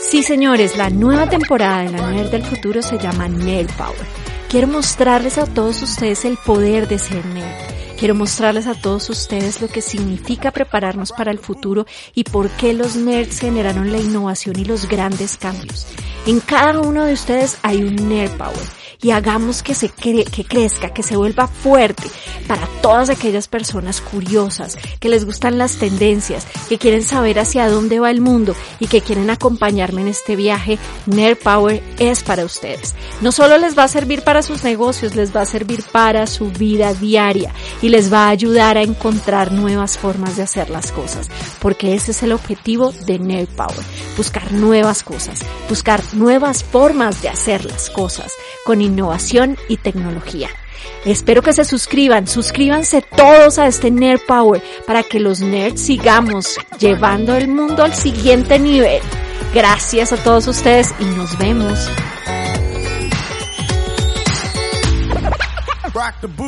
Sí, señores, la nueva temporada de La Mujer del Futuro se llama Nail Power. Quiero mostrarles a todos ustedes el poder de ser Nail. Quiero mostrarles a todos ustedes lo que significa prepararnos para el futuro y por qué los nerds generaron la innovación y los grandes cambios. En cada uno de ustedes hay un nerd power y hagamos que se que crezca, que se vuelva fuerte para todas aquellas personas curiosas, que les gustan las tendencias, que quieren saber hacia dónde va el mundo y que quieren acompañarme en este viaje. Nerd Power es para ustedes. No solo les va a servir para sus negocios, les va a servir para su vida diaria y les va a ayudar a encontrar nuevas formas de hacer las cosas, porque ese es el objetivo de Nerd Power, buscar nuevas cosas, buscar nuevas formas de hacer las cosas con innovación y tecnología. Espero que se suscriban, suscríbanse todos a este Nerd Power para que los nerds sigamos llevando el mundo al siguiente nivel. Gracias a todos ustedes y nos vemos.